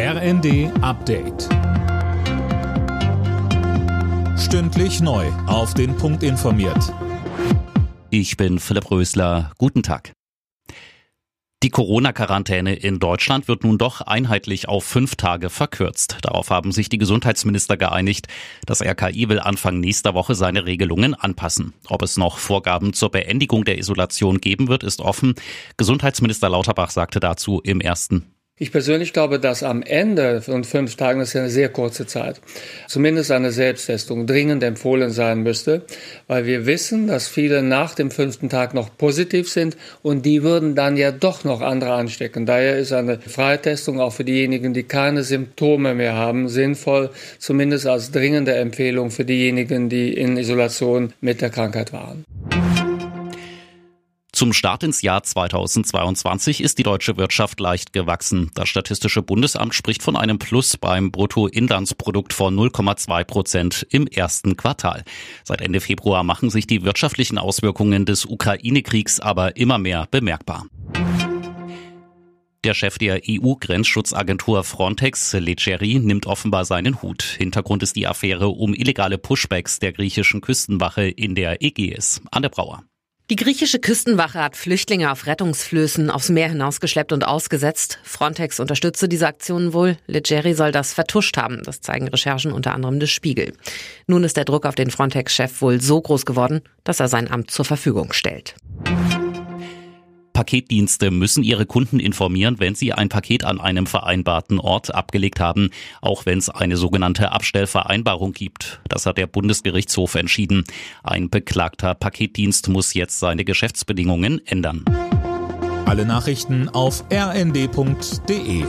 RND Update. Stündlich neu. Auf den Punkt informiert. Ich bin Philipp Rösler. Guten Tag. Die Corona-Quarantäne in Deutschland wird nun doch einheitlich auf fünf Tage verkürzt. Darauf haben sich die Gesundheitsminister geeinigt. Das RKI will Anfang nächster Woche seine Regelungen anpassen. Ob es noch Vorgaben zur Beendigung der Isolation geben wird, ist offen. Gesundheitsminister Lauterbach sagte dazu im ersten ich persönlich glaube, dass am Ende von fünf Tagen, das ist ja eine sehr kurze Zeit, zumindest eine Selbsttestung dringend empfohlen sein müsste, weil wir wissen, dass viele nach dem fünften Tag noch positiv sind und die würden dann ja doch noch andere anstecken. Daher ist eine Freitestung auch für diejenigen, die keine Symptome mehr haben, sinnvoll, zumindest als dringende Empfehlung für diejenigen, die in Isolation mit der Krankheit waren. Zum Start ins Jahr 2022 ist die deutsche Wirtschaft leicht gewachsen. Das Statistische Bundesamt spricht von einem Plus beim Bruttoinlandsprodukt von 0,2 Prozent im ersten Quartal. Seit Ende Februar machen sich die wirtschaftlichen Auswirkungen des Ukraine-Kriegs aber immer mehr bemerkbar. Der Chef der EU-Grenzschutzagentur Frontex, Leggeri, nimmt offenbar seinen Hut. Hintergrund ist die Affäre um illegale Pushbacks der griechischen Küstenwache in der Ägäis. Anne Brauer. Die griechische Küstenwache hat Flüchtlinge auf Rettungsflößen aufs Meer hinausgeschleppt und ausgesetzt. Frontex unterstütze diese Aktionen wohl. Leggeri soll das vertuscht haben. Das zeigen Recherchen unter anderem des Spiegel. Nun ist der Druck auf den Frontex-Chef wohl so groß geworden, dass er sein Amt zur Verfügung stellt. Paketdienste müssen ihre Kunden informieren, wenn sie ein Paket an einem vereinbarten Ort abgelegt haben, auch wenn es eine sogenannte Abstellvereinbarung gibt. Das hat der Bundesgerichtshof entschieden. Ein beklagter Paketdienst muss jetzt seine Geschäftsbedingungen ändern. Alle Nachrichten auf rnd.de